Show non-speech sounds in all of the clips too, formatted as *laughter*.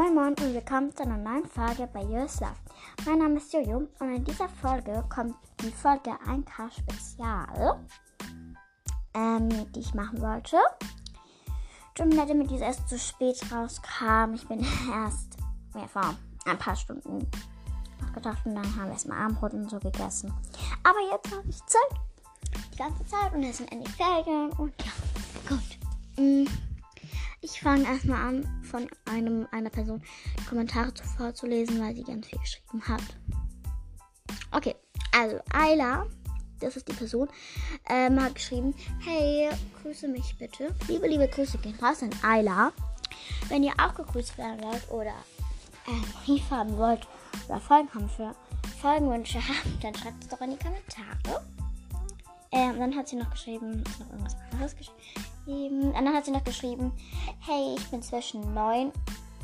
Moin Moin und willkommen zu einer neuen Folge bei Yours Love. Mein Name ist Jojo und in dieser Folge kommt die Folge 1K Spezial, ähm, die ich machen wollte. Tut mir leid, damit diese erst zu spät rauskam. Ich bin *laughs* erst ja, vor ein paar Stunden aufgetaucht und dann haben wir erstmal Abendbrot und so gegessen. Aber jetzt habe ich Zeit. Die ganze Zeit und es sind endlich Ferien und ja, gut. Mm. Ich fange erstmal an, von einem, einer Person Kommentare zu vorzulesen, weil sie ganz viel geschrieben hat. Okay, also Ayla, das ist die Person, ähm, hat geschrieben, hey, grüße mich bitte. Liebe, liebe Grüße gehen raus an Ayla. Wenn ihr auch gegrüßt werden wollt oder ähm, Brief haben wollt oder Folgen haben für Folgenwünsche habt, dann schreibt es doch in die Kommentare. Ähm, dann hat sie noch geschrieben, noch irgendwas anderes geschrieben. Und dann hat sie noch geschrieben, hey, ich bin zwischen 9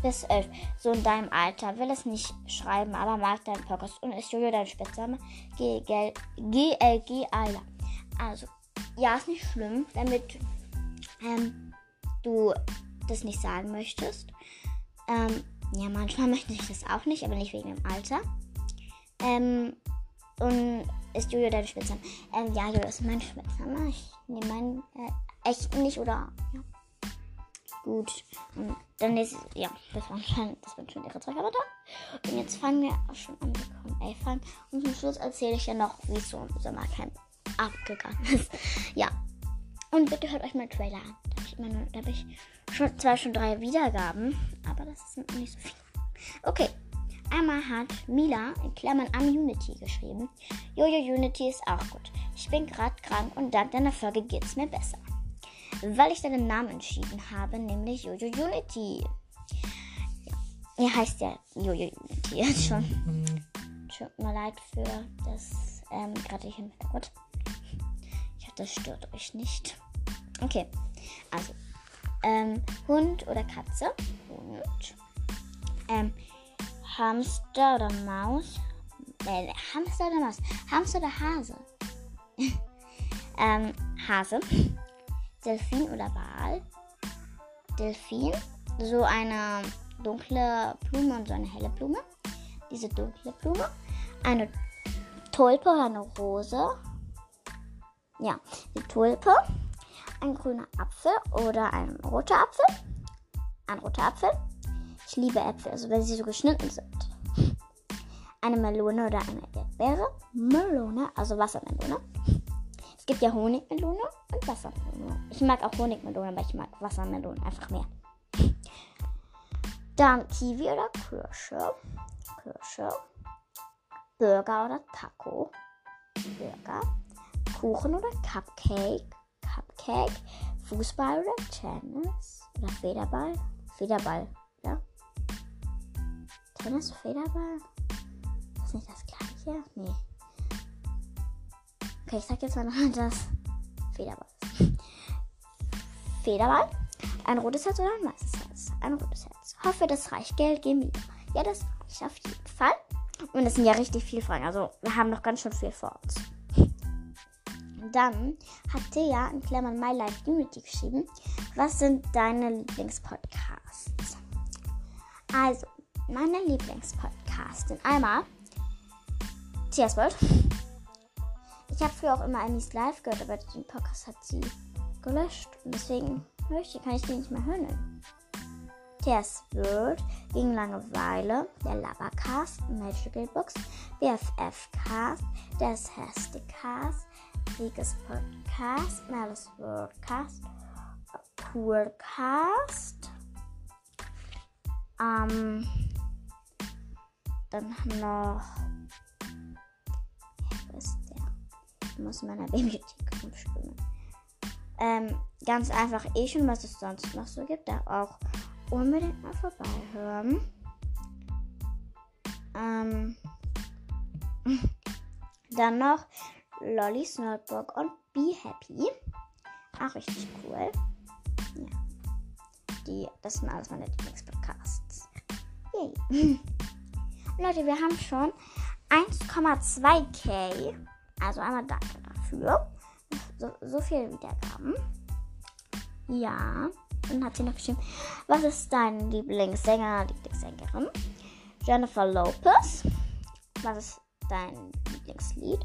bis 11, so in deinem Alter. Will es nicht schreiben, aber mag deinen Podcast und ist Julio dein Spitzname? GLG Ayla. Also, ja, ist nicht schlimm, damit ähm, du das nicht sagen möchtest. Ähm, ja, manchmal möchte ich das auch nicht, aber nicht wegen dem Alter. Ähm, und ist Julio dein Spitzname? Ähm, ja, Julio ist mein Spitzname. Ich nehme meinen äh, echt nicht oder ja. Gut. Und dann ist ja, das waren schon, das waren schon ihre zwei Kommentare. Und jetzt fangen wir auch schon an mit Q&A fangen. Und zum Schluss erzähle ich ja noch, wie es so im Sommercamp abgegangen *laughs* ist. ja. Und bitte hört euch mal Trailer an. Da habe ich, immer nur, da hab ich schon, zwar schon drei Wiedergaben, aber das sind nicht so viele. Okay. Einmal hat Mila in Klammern am Unity geschrieben. Jojo Unity ist auch gut. Ich bin gerade krank und dank deiner Folge geht es mir besser weil ich deinen Namen entschieden habe, nämlich Jojo Unity. Ja, er heißt ja Jojo Unity *laughs* jetzt schon. Tut mir leid für das ähm, gerade hier im Hintergrund. Ich hoffe, das stört euch nicht. Okay, also ähm, Hund oder Katze? Hund. Ähm, Hamster oder Maus? Äh, Hamster oder Maus? Hamster oder Hase? *laughs* ähm, Hase. Delfin oder Wal. Delfin, so eine dunkle Blume und so eine helle Blume. Diese dunkle Blume. Eine Tulpe oder eine Rose. Ja, die Tulpe. Ein grüner Apfel oder ein roter Apfel. Ein roter Apfel. Ich liebe Äpfel, also wenn sie so geschnitten sind. Eine Melone oder eine Erdbeere. Melone, also Wassermelone. Es gibt ja Honigmelone und Wassermelone. Ich mag auch Honigmelone, aber ich mag Wassermelone einfach mehr. Dann Kiwi oder Kirsche. Kirsche. Burger oder Taco. Burger. Kuchen oder Cupcake. Cupcake. Fußball oder Tennis. Oder Federball. Federball, ja. Tennis, Federball. Ist nicht das gleiche? Nee. Okay, ich sag jetzt mal noch das Federball. Federball. Ein rotes Herz oder ein weißes Herz? Ein rotes Herz. Hoffe, das reicht. Geld geben wir. Ja, das reicht auf jeden Fall. Und es sind ja richtig viele Fragen. Also, wir haben noch ganz schön viel vor uns. Dann hat Thea in Klammern My Life Unity geschrieben. Was sind deine Lieblingspodcasts? Also, meine Lieblingspodcasts sind einmal Thea's World. Ich habe früher auch immer Annie's Live gehört, aber den Podcast hat sie gelöscht. Und deswegen möchte, kann ich den nicht mehr hören. Thea's World gegen Langeweile, der Labercast, Magical Box, BFF Cast, der Cast, Krieges Podcast, Malice Worldcast, Coolcast, ähm, dann noch muss in meiner *laughs* Bibliothek rumschwimmen. Ähm, ganz einfach eh schon, was es sonst noch so gibt. Da auch unbedingt mal vorbeihören. Ähm, *laughs* dann noch Lolly's Notebook und Be Happy. Auch richtig cool. Ja. Die, das sind alles meine Lieblingspodcasts. Yay. *laughs* Leute, wir haben schon 1,2k also einmal danke dafür. So, so viele Wiedergaben. Ja. Dann hat sie noch geschrieben, was ist dein Lieblingssänger, Lieblingssängerin? Jennifer Lopez. Was ist dein Lieblingslied?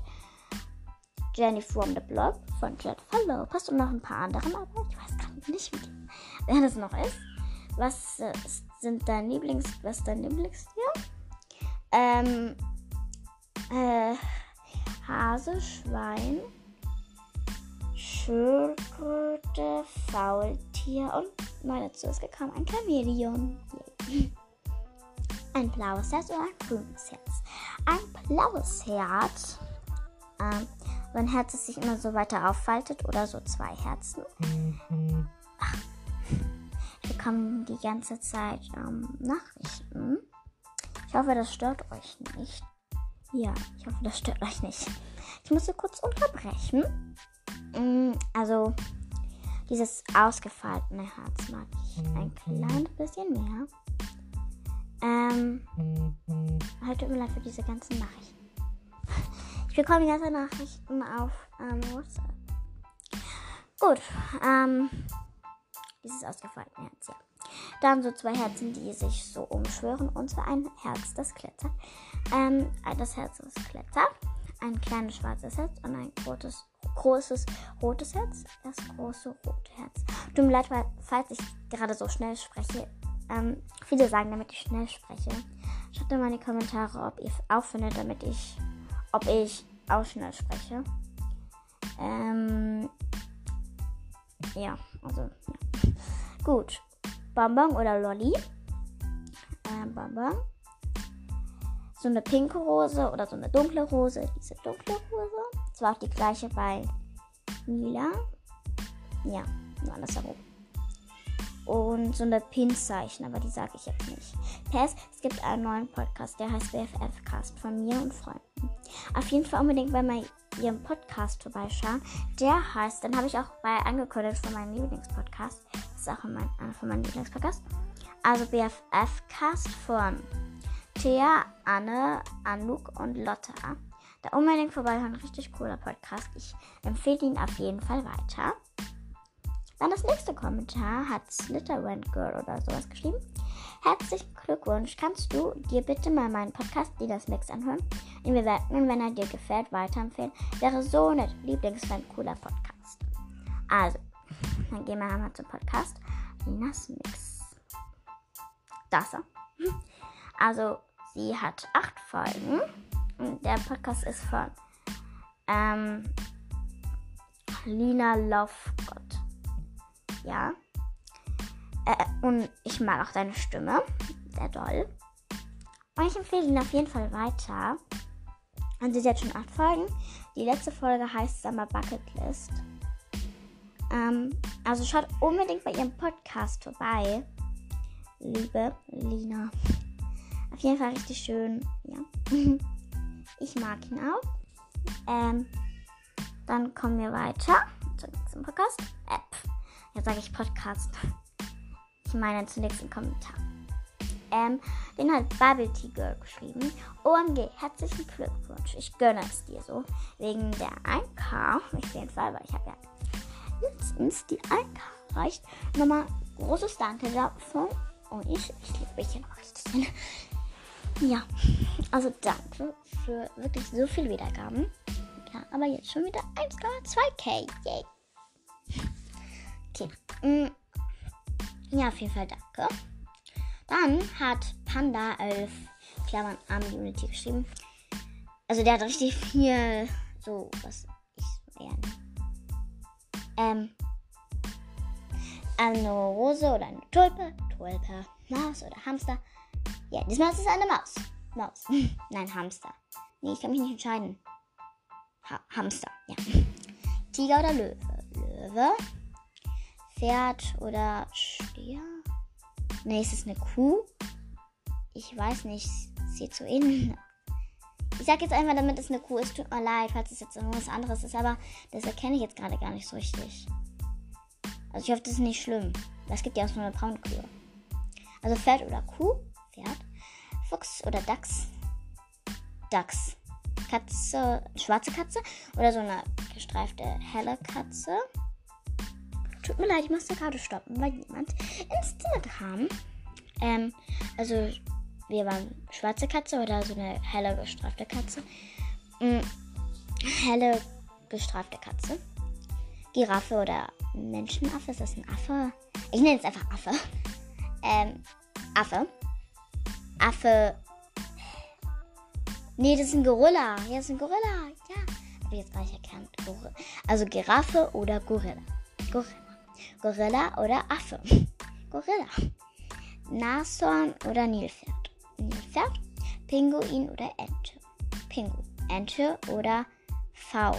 Jenny from the Block von Jennifer Lopez und noch ein paar anderen, aber ich weiß gerade nicht, wer das noch ist. Was äh, sind dein Lieblings, was ist dein Lieblingstier? Ähm, äh, Hase, Schwein, Schildkröte, Faultier und neu dazu ist gekommen ein Chamäleon. Ein blaues Herz oder ein grünes Herz. Ein blaues Herz. Ähm, wenn Herz sich immer so weiter auffaltet oder so zwei Herzen. Ach, wir bekommen die ganze Zeit ähm, Nachrichten. Ich hoffe, das stört euch nicht. Ja, ich hoffe, das stört euch nicht. Ich muss so kurz unterbrechen. Mm, also, dieses ausgefaltene Herz mag ich ein kleines bisschen mehr. Ähm, halt mir leid für diese ganzen Nachrichten. *laughs* Ich bekomme die ganzen Nachrichten auf ähm, WhatsApp. Gut, ähm, dieses ausgefallene Herz, ja. Dann so zwei Herzen, die sich so umschwören. Und zwar ein Herz, das klettert. Ähm, das Herz, das klettert. Ein kleines schwarzes Herz und ein großes, großes rotes Herz. Das große rote Herz. Tut mir leid, falls ich gerade so schnell spreche. Ähm, viele sagen, damit ich schnell spreche. Schreibt mal in die Kommentare, ob ihr auch findet, damit ich, ob ich auch schnell spreche. Ähm, ja, also, ja. Gut. Bonbon oder Lolli. Ähm, Bonbon. So eine pinke Rose oder so eine dunkle Rose. Diese dunkle Rose. Das war auch die gleiche bei Mila. Ja, nur andersherum. Und so eine Pinzeichen, aber die sage ich jetzt nicht. PS, es gibt einen neuen Podcast, der heißt BFF-Cast von mir und Freunden. Auf jeden Fall unbedingt bei ihrem Podcast vorbeischauen. Der heißt, dann habe ich auch bei angekündigt von meinem Lieblingspodcast. Das ist auch mein, einer von meinen Lieblingspodcasts. Also BFF-Cast von Thea, Anne, Anouk und Lotta. Da unbedingt vorbeischauen. Richtig cooler Podcast. Ich empfehle ihn auf jeden Fall weiter. Dann das nächste Kommentar hat Slitterwind Girl oder sowas geschrieben. Herzlichen Glückwunsch. Kannst du dir bitte mal meinen Podcast Linas Mix anhören? Ihn bewerten wenn er dir gefällt, weiterempfehlen. Wäre so nett. Lieblingsfan, cooler Podcast. Also, dann gehen wir einmal zum Podcast. Linas Mix. Das. Also, sie hat acht Folgen. Und der Podcast ist von ähm, Lina Lovegott. Ja. Äh, und ich mag auch deine Stimme. Sehr doll. Und ich empfehle ihn auf jeden Fall weiter. Und sie hat schon acht Folgen. Die letzte Folge heißt Summer Bucket List. Ähm, also schaut unbedingt bei ihrem Podcast vorbei. Liebe Lina. Auf jeden Fall richtig schön. Ja. *laughs* ich mag ihn auch. Ähm, dann kommen wir weiter zum Podcast. App. Jetzt sage ich Podcast. Ich meine zum nächsten Kommentar. Ähm, den hat Bubble Tea Girl geschrieben. OMG, herzlichen Glückwunsch. Ich gönne es dir so. Wegen der 1K. Auf jeden Fall, weil ich habe ja letztens die 1K erreicht. Nochmal großes Danke dafür. Und ich, ich liebe mich hier noch richtig. Ja, also danke für wirklich so viele Wiedergaben. Ja, aber jetzt schon wieder 1,2k. Yay. Okay. Mm. Ja, auf jeden Fall danke. Dann hat Panda 11 Klammern Arm Unity geschrieben. Also der hat richtig viel so, was ich eher Ähm. Eine Rose oder eine Tulpe. Tulpe. Maus oder Hamster. Ja, diesmal ist es eine Maus. Maus. *laughs* Nein, Hamster. Nee, ich kann mich nicht entscheiden. Ha Hamster, ja. *laughs* Tiger oder Löwe? Löwe. Pferd oder Stier? Ne, ist es eine Kuh? Ich weiß nicht. Sieht so ähnlich. Ich sag jetzt einfach, damit es eine Kuh ist. Tut mir leid, falls es jetzt irgendwas anderes ist. Aber das erkenne ich jetzt gerade gar nicht so richtig. Also ich hoffe, das ist nicht schlimm. Das gibt ja auch so eine Braunkuh. Also Pferd oder Kuh? Pferd. Fuchs oder Dachs? Dachs. Katze, schwarze Katze oder so eine gestreifte helle Katze? Tut mir leid, ich musste gerade stoppen, weil jemand ins Zimmer kam. Ähm, also wir waren schwarze Katze oder so eine helle gestreifte Katze. Mhm. Helle gestreifte Katze. Giraffe oder Menschenaffe. Ist das ein Affe? Ich nenne es einfach Affe. Ähm, Affe. Affe. Nee, das ist ein Gorilla. Ja, ist ein Gorilla. Ja. Habe ich jetzt gar nicht erkannt. Also Giraffe oder Gorilla. Gorilla. Gorilla oder Affe. Gorilla. Nashorn oder Nilpferd. Nilpferd. Pinguin oder Ente. Pinguin. Ente oder V.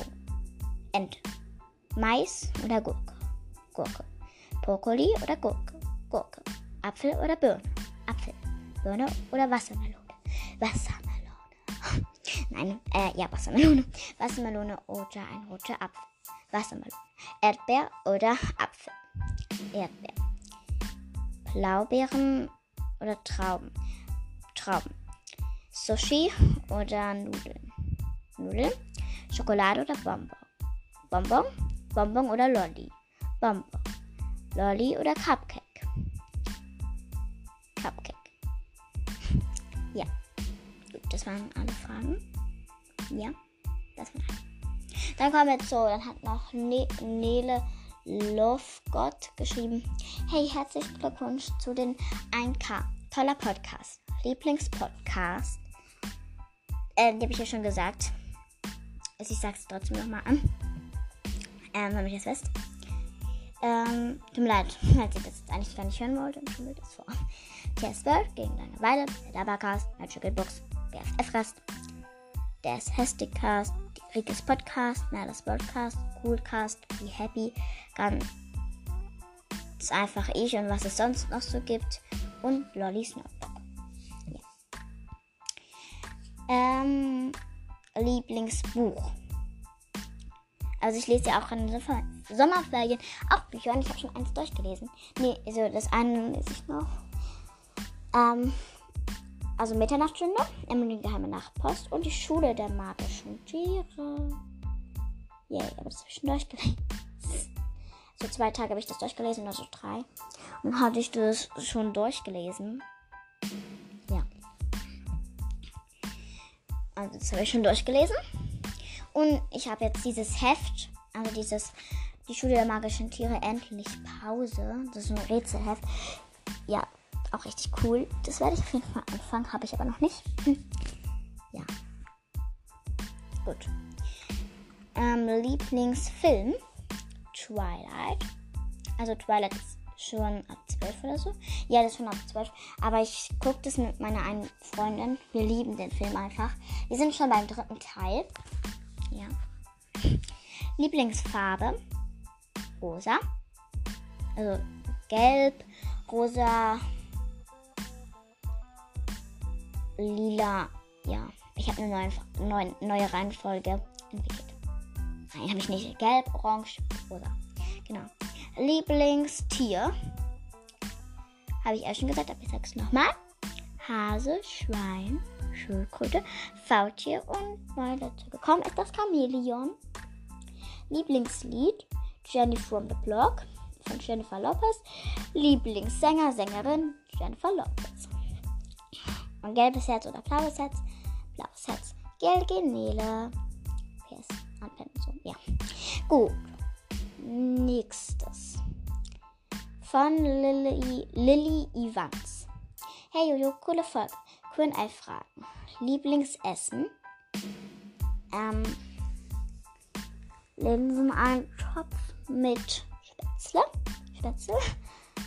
Ente. Mais oder Gurke. Gurke. Brokkoli oder Gurke. Gurke. Apfel oder Birne. Apfel. Birne oder Wassermelone. Wassermelone. *laughs* Nein, äh, ja, Wassermelone. Wassermelone oder ein roter Apfel. Wassermelone. Erdbeer oder Apfel. Erdbeer. Blaubeeren oder Trauben. Trauben. Sushi oder Nudeln. Nudeln. Schokolade oder Bonbon. Bonbon. Bonbon oder Lolli. Bonbon. Lolli oder Cupcake. Cupcake. *laughs* Ja. Gut, das waren alle Fragen. Ja, das waren alle. Dann kommen wir zu, dann hat noch ne Nele Lovegott geschrieben. Hey, herzlichen Glückwunsch zu den 1K. Toller Podcast. Lieblingspodcast. Äh, die habe ich ja schon gesagt. Also ich sage es trotzdem nochmal an. Ähm, damit ich das wisst. Ähm, tut mir leid, *laughs* falls ihr das jetzt eigentlich gar nicht hören wollt, dann tun wir das vor. TS World gegen Langeweile, der Dabacast, Magical Books, BFF Rest, der Hesticast, Rikes Podcast, Merles Podcast, Coolcast, Be Happy, ganz einfach ich und was es sonst noch so gibt und Lollys Notebook. Ja. Ähm, Lieblingsbuch. Also ich lese ja auch in den Sommerferien auch Bücher und ich habe schon eins durchgelesen. Nee, also das eine lese ich noch. Ähm, also Mitternachtstunde, Emily geheime Nachtpost und die Schule der magischen Tiere. Yay, aber das habe ich schon durchgelesen. *laughs* So zwei Tage habe ich das durchgelesen, also drei. Und hatte ich das schon durchgelesen. Ja. Also das habe ich schon durchgelesen. Und ich habe jetzt dieses Heft, also dieses Die Schule der magischen Tiere endlich Pause. Das ist ein Rätselheft. Ja, auch richtig cool. Das werde ich auf jeden Fall anfangen, habe ich aber noch nicht. Hm. Ja. Gut. Ähm, Lieblingsfilm Twilight. Also Twilight ist schon ab 12 oder so. Ja, das ist schon ab 12. Aber ich gucke das mit meiner einen Freundin. Wir lieben den Film einfach. Wir sind schon beim dritten Teil. Ja. Lieblingsfarbe rosa. Also gelb, rosa, lila. Ja, ich habe eine neue, neue, Reihenfolge entwickelt. Nein, habe ich nicht. Gelb, orange, rosa. Genau. Lieblingstier. Habe ich erst schon gesagt, aber ich sage es nochmal. Hase, Schwein, Schildkröte, Faultier und neu dazu gekommen ist das Chamäleon. Lieblingslied Jenny from the Block von Jennifer Lopez. Lieblingssänger, Sängerin Jennifer Lopez. Und gelbes Herz oder blaues Herz? Blaues Herz. Gelgenele. PS. Anpensum. Ja. Gut. Nächstes. Von Lily, Lily Evans. Hey Jojo, coole Folge. Q&A-Fragen. Lieblingsessen? Ähm, Linseneintopf mit Spätzle. Spätzle.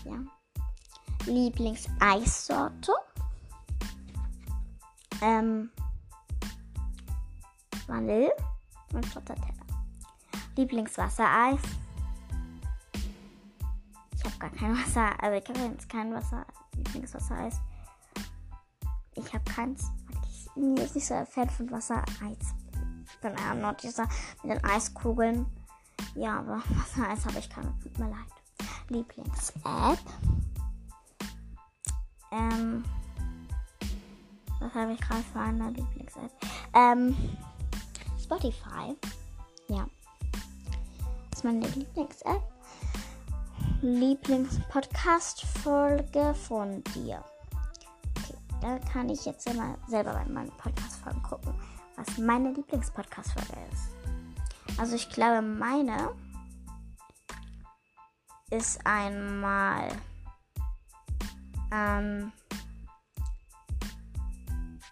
Ja. Lieblingseissorte? Ähm, Vanille und Stracciatella. Lieblingswassereis? Ich habe gar kein *laughs* Wasser, also ich habe jetzt kein Wasser, Lieblingswassereis. Ich habe keins. Ich bin jetzt nicht so ein Fan von Wassereis. Ich bin eher noch dieser mit den Eiskugeln. Ja, aber *laughs* Wassereis habe ich keine. Tut mir leid. Lieblings-App. Ähm. Was habe ich gerade für eine Lieblings-App? Ähm. Spotify. Ja. Das ist meine Lieblings-App. Lieblingspodcast-Folge von dir? Okay, da kann ich jetzt immer selber bei meinen Podcast-Folgen gucken, was meine Lieblingspodcast-Folge ist. Also ich glaube, meine ist einmal ähm,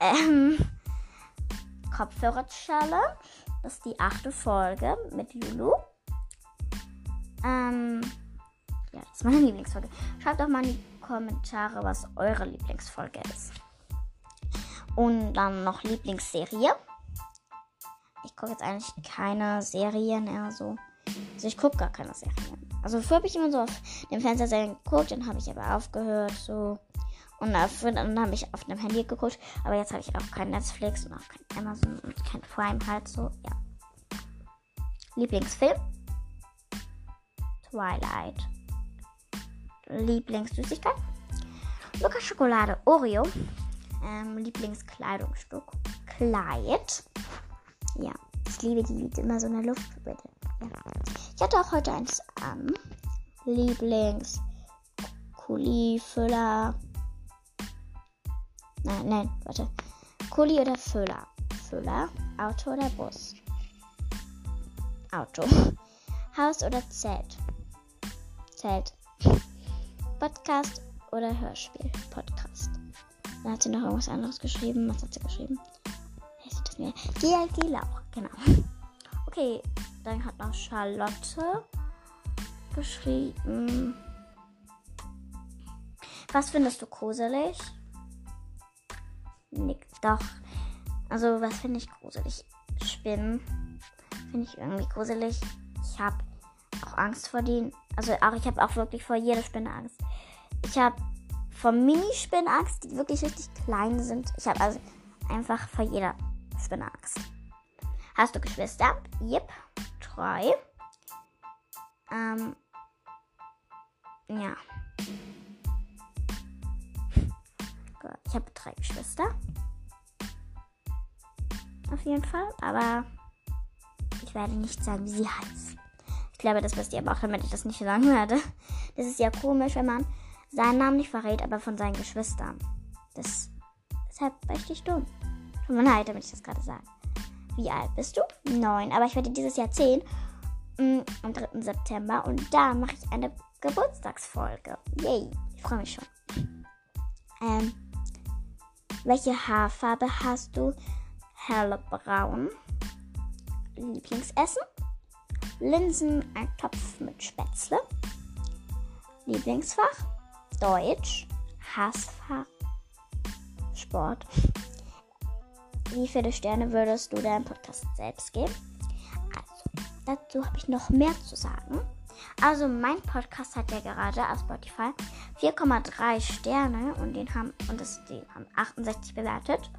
ähm, Kopfhörer-Challenge. Das ist die achte Folge mit Lulu. Ähm, ja, das ist meine *laughs* Lieblingsfolge. Schreibt doch mal in die Kommentare, was eure Lieblingsfolge ist. Und dann noch Lieblingsserie. Ich gucke jetzt eigentlich keine Serien eher so. Also ich gucke gar keine Serien. Also früher habe ich immer so auf dem Fernseher geguckt, dann habe ich aber aufgehört so. Und dann habe ich auf dem Handy geguckt. Aber jetzt habe ich auch kein Netflix und auch kein Amazon und kein Prime halt so. Ja. Lieblingsfilm? Twilight. Lieblingssüßigkeit? Lukas Schokolade Oreo. Ähm, Lieblingskleidungsstück? Kleid. Ja, ich liebe die, die immer so eine Luft Ja. Ich hatte auch heute eins an. Lieblings Kuli-Füller. Nein, nein, warte. Kuli oder Füller? Füller, Auto oder Bus? Auto. *laughs* Haus oder Zelt? Zelt. *laughs* Podcast oder Hörspiel? Podcast. Dann hat sie noch irgendwas anderes geschrieben. Was hat sie geschrieben? GLG Lauch, genau. *laughs* Okay, dann hat noch Charlotte geschrieben. Was findest du gruselig? Nick, doch. Also, was finde ich gruselig? Spinnen finde ich irgendwie gruselig. Ich habe auch Angst vor denen. Also, auch ich habe auch wirklich vor jeder Spinne Angst. Ich habe vor Minispinnen Angst, die wirklich richtig klein sind. Ich habe also einfach vor jeder Spinne Angst. Hast du Geschwister? Yep. Drei. Ähm. Ja. Ich habe drei Geschwister. Auf jeden Fall. Aber ich werde nicht sagen, wie sie heißt. Ich glaube, das wisst ihr aber auch, damit ich das nicht sagen werde. Das ist ja komisch, wenn man seinen Namen nicht verrät, aber von seinen Geschwistern. Das ist halt richtig dumm. Tut mir leid, damit ich das gerade sage. Wie alt bist du? Neun. Aber ich werde dieses Jahr zehn. Mm, am 3. September. Und da mache ich eine Geburtstagsfolge. Yay. Ich freue mich schon. Ähm, welche Haarfarbe hast du? Hellbraun. Lieblingsessen? Linsen, ein Topf mit Spätzle. Lieblingsfach? Deutsch. Hassfach? Sport. Wie viele Sterne würdest du deinem Podcast selbst geben? Also, dazu habe ich noch mehr zu sagen. Also mein Podcast hat ja gerade auf Spotify 4,3 Sterne und den haben und das, den haben 68 bewertet.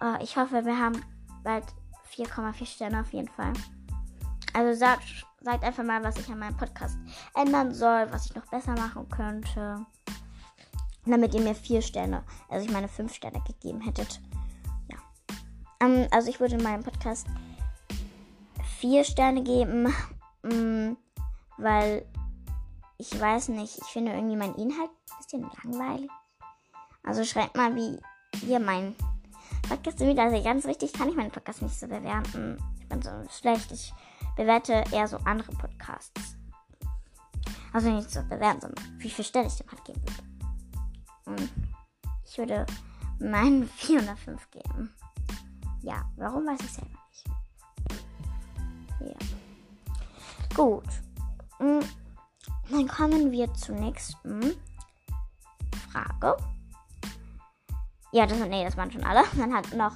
Uh, ich hoffe, wir haben bald 4,4 Sterne auf jeden Fall. Also sagt, sagt einfach mal, was ich an meinem Podcast ändern soll, was ich noch besser machen könnte. Damit ihr mir 4 Sterne, also ich meine 5 Sterne gegeben hättet. Ja. Ähm, also ich würde meinem Podcast 4 Sterne geben. Weil ich weiß nicht, ich finde irgendwie mein Inhalt ein bisschen langweilig. Also schreibt mal, wie ihr mein Podcast wieder. Also ganz richtig kann ich meinen Podcast nicht so bewerten. Ich bin so schlecht. Ich bewerte eher so andere Podcasts. Also nicht so bewerten, sondern wie viel Stelle ich dem halt geben würde. Und ich würde meinen *laughs* 405 geben. Ja, warum weiß ich selber nicht. Ja. Gut. Mm, dann kommen wir zur nächsten Frage. Ja, das, nee, das waren schon alle. Dann hat noch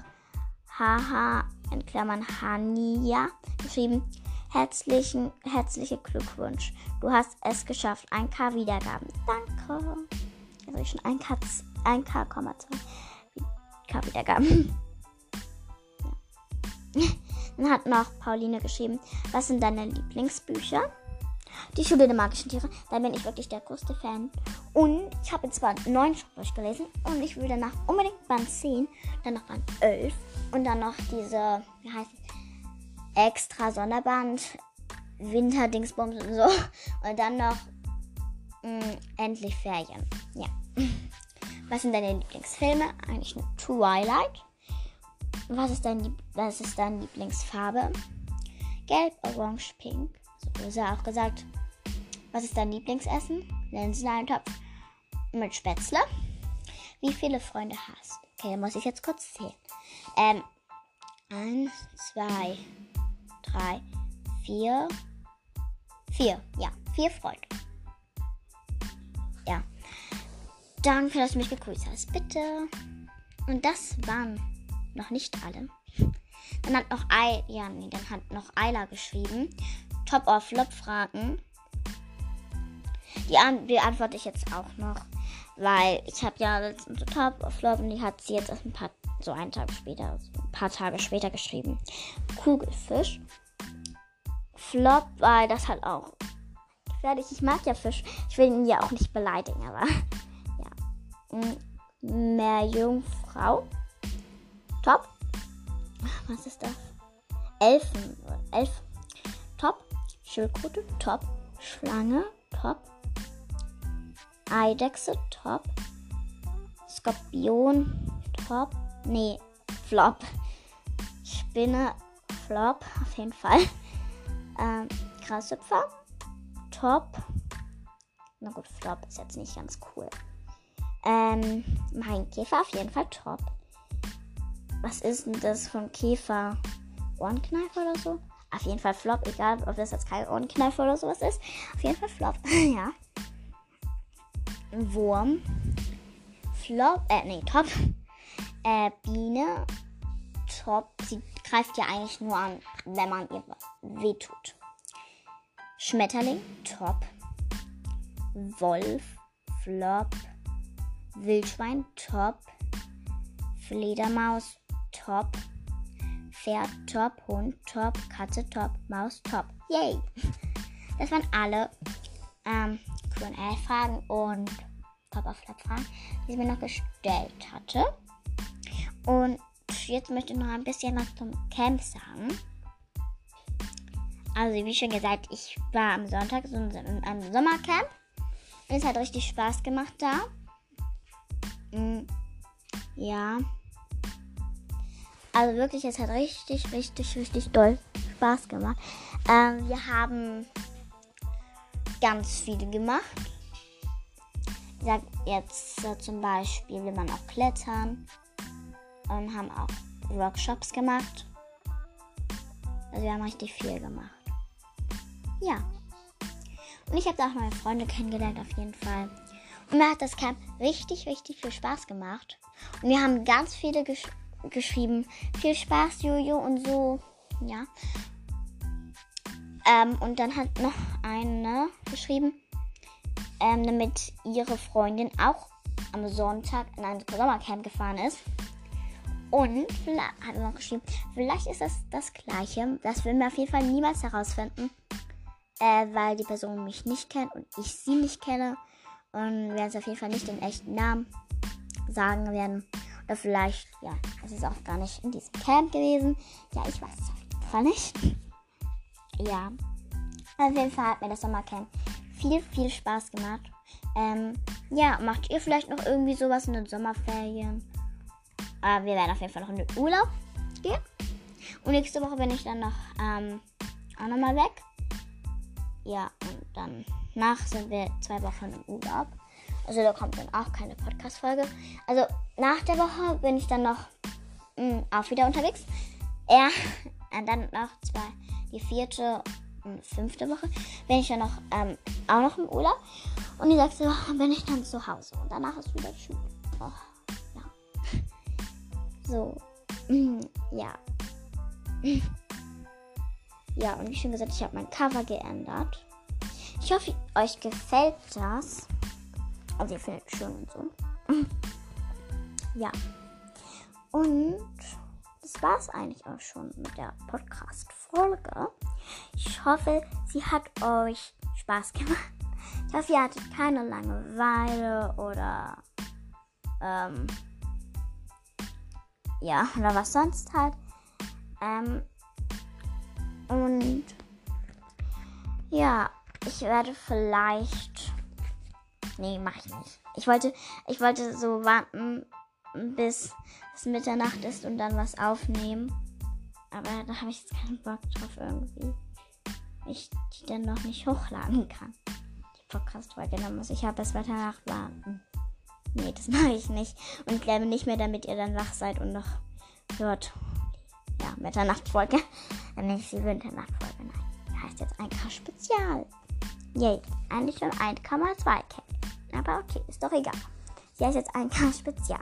Haha in Klammern Hania geschrieben. Herzlichen, herzliche Glückwunsch. Du hast es geschafft. 1K Wiedergaben. Danke. Also schon 1K, 1K, 2 Wiedergaben. *laughs* Dann hat noch Pauline geschrieben, was sind deine Lieblingsbücher? Die Schule der magischen Tiere. Da bin ich wirklich der größte Fan. Und ich habe jetzt zwar neun schon durchgelesen und ich will danach unbedingt Band 10, dann noch Band 11 und dann noch diese, wie heißt es, extra Sonderband, Winterdingsbums und so. Und dann noch mh, mm, endlich Ferien. Ja. Was sind deine Lieblingsfilme? Eigentlich nur Twilight. Was ist, dein, was ist deine Lieblingsfarbe? Gelb, Orange, Pink. So ist ja auch gesagt. Was ist dein Lieblingsessen? Linseneintopf mit Spätzle. Wie viele Freunde hast? Okay, muss ich jetzt kurz zählen. Ähm, eins, zwei, drei, vier, vier. Ja, vier Freunde. Ja. Danke, dass du mich gegrüßt hast. Bitte. Und das waren noch nicht alle. Dann hat noch I, ja, nee, dann hat noch Ayla geschrieben. Top or Flop Fragen. Die beantworte ich jetzt auch noch. Weil ich habe ja letztens Top or Flop und die hat sie jetzt erst ein paar, so einen Tag später, ein paar Tage später geschrieben. Kugelfisch. Flop, weil das halt auch fertig. Ich mag ja Fisch. Ich will ihn ja auch nicht beleidigen, aber *laughs* ja. Mehr Jungfrau. Top. Was ist das? Elfen. Elf. Schildkröte. Top. Schlange. Top. Eidechse. Top. Skorpion. Top. Nee. Flop. Spinne. Flop. Auf jeden Fall. Ähm, Grashüpfer. Top. Na gut, Flop ist jetzt nicht ganz cool. Ähm, mein Käfer auf jeden Fall top. Was ist denn das von Käfer? Ohrenkneifer oder so? Auf jeden Fall Flop, egal ob das jetzt kein Ohrenkneifer oder sowas ist. Auf jeden Fall Flop, *laughs* ja. Wurm. Flop, äh, nee, top. Äh, Biene. Top. Sie greift ja eigentlich nur an, wenn man ihr wehtut. Schmetterling. Top. Wolf. Flop. Wildschwein. Top. Fledermaus top. Pferd top, Hund top, Katze top, Maus top. Yay! *laughs* Das waren alle ähm, QA-Fragen und Pop-Up-Fragen, die sie mir noch gestellt hatte. Und jetzt möchte ich noch ein bisschen was zum Camp sagen. Also, wie schon gesagt, ich war am Sonntag in einem Sommercamp. Und es hat richtig Spaß gemacht da. Mm, ja. Also wirklich, es hat richtig, richtig, richtig doll Spaß gemacht. Ähm, wir haben ganz viel gemacht. Ich sag jetzt äh, zum Beispiel, will man auch klettern und haben auch Workshops gemacht. Also wir haben richtig viel gemacht. Ja. Und ich habe da auch meine Freunde kennengelernt auf jeden Fall. Und mir hat das Camp richtig, richtig viel Spaß gemacht. Und wir haben ganz viele Gesch geschrieben. Viel Spaß, Jojo und so. Ja. Ähm, und dann hat noch eine geschrieben, ähm, damit ihre Freundin auch am Sonntag in ein Sommercamp gefahren ist. Und hat noch geschrieben, vielleicht ist das das Gleiche. Das will wir auf jeden Fall niemals herausfinden, äh, weil die Person mich nicht kennt und ich sie nicht kenne. Und wir es auf jeden Fall nicht den echten Namen sagen werden. Oder vielleicht, ja, es ist auch gar nicht in diesem Camp gewesen. Ja, ich weiß es auf jeden Fall nicht. *laughs* Ja, auf jeden Fall hat mir das Sommercamp viel, viel Spaß gemacht. Ähm, ja, macht ihr vielleicht noch irgendwie sowas in den Sommerferien? Äh, wir werden auf jeden Fall noch in den Urlaub gehen. Und nächste Woche bin ich dann noch ähm, auch nochmal weg. Ja, und dann nach sind wir zwei Wochen im Urlaub. Also da kommt dann auch keine Podcast-Folge. Also nach der Woche bin ich dann noch mh, hm, auch wieder unterwegs. Ja, *laughs* und dann noch zwei, die vierte und fünfte Woche bin ich dann noch ähm, auch noch im Urlaub. Und die sechste Woche bin ich dann zu Hause. Und danach ist wieder Schule. Oh, ja. *laughs* So. Ja. *laughs* Ja, und wie schon gesagt, ich habe mein Cover geändert. Ich hoffe, euch gefällt das. Also ihr findet schön und so. *laughs* ja. Und das war es eigentlich auch schon mit der Podcast-Folge. Ich hoffe, sie hat euch Spaß gemacht. Ich hoffe, ihr hattet keine Langeweile oder ähm, ja, oder was sonst halt. Ähm, und ja, ich werde vielleicht nee, mach ich nicht. Ich wollte, ich wollte so warten, bis es Mitternacht ist und dann was aufnehmen. Aber da habe ich jetzt keinen Bock drauf irgendwie. Ich die dann noch nicht hochladen kann. Die Podcast-Folge, dann muss ich ja bis Mitternacht warten. Nee, das *laughs* mache ich nicht. Und glaube nicht mehr, damit ihr dann wach seid und noch hört. Ja, Mitternachtfolge. *laughs* Nicht die Winternachtfolge, nein. Die heißt jetzt 1K Spezial. Yay, eigentlich schon 1,2K. Aber okay, ist doch egal. Sie heißt jetzt 1K Spezial.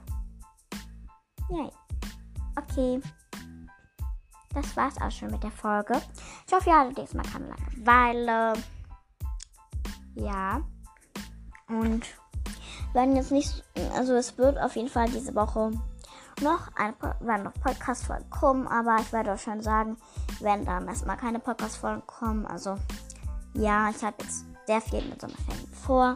Yay. Okay. Das war's auch schon mit der Folge. Ich hoffe, ihr hattet diesmal keine Langeweile. Ja. Und werden jetzt nicht, also es wird auf jeden Fall diese Woche noch ein werden noch Podcast-Folgen kommen, aber ich werde euch schon sagen, wenn dann erstmal keine Podcast-Folgen kommen. Also ja, ich habe jetzt sehr viel mit Sommerferien vor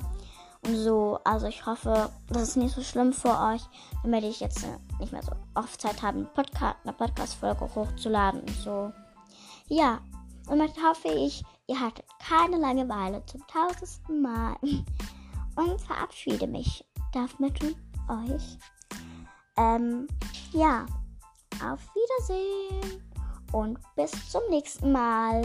und so. Also ich hoffe, das ist nicht so schlimm für euch, damit ich jetzt nicht mehr so oft Zeit habe, eine Podcast-Folge hochzuladen und so. Ja, und damit hoffe ich, ihr hattet keine Langeweile zum tausendsten Mal *laughs* und verabschiede mich damit euch. Ähm, ja, auf Wiedersehen und bis zum nächsten Mal.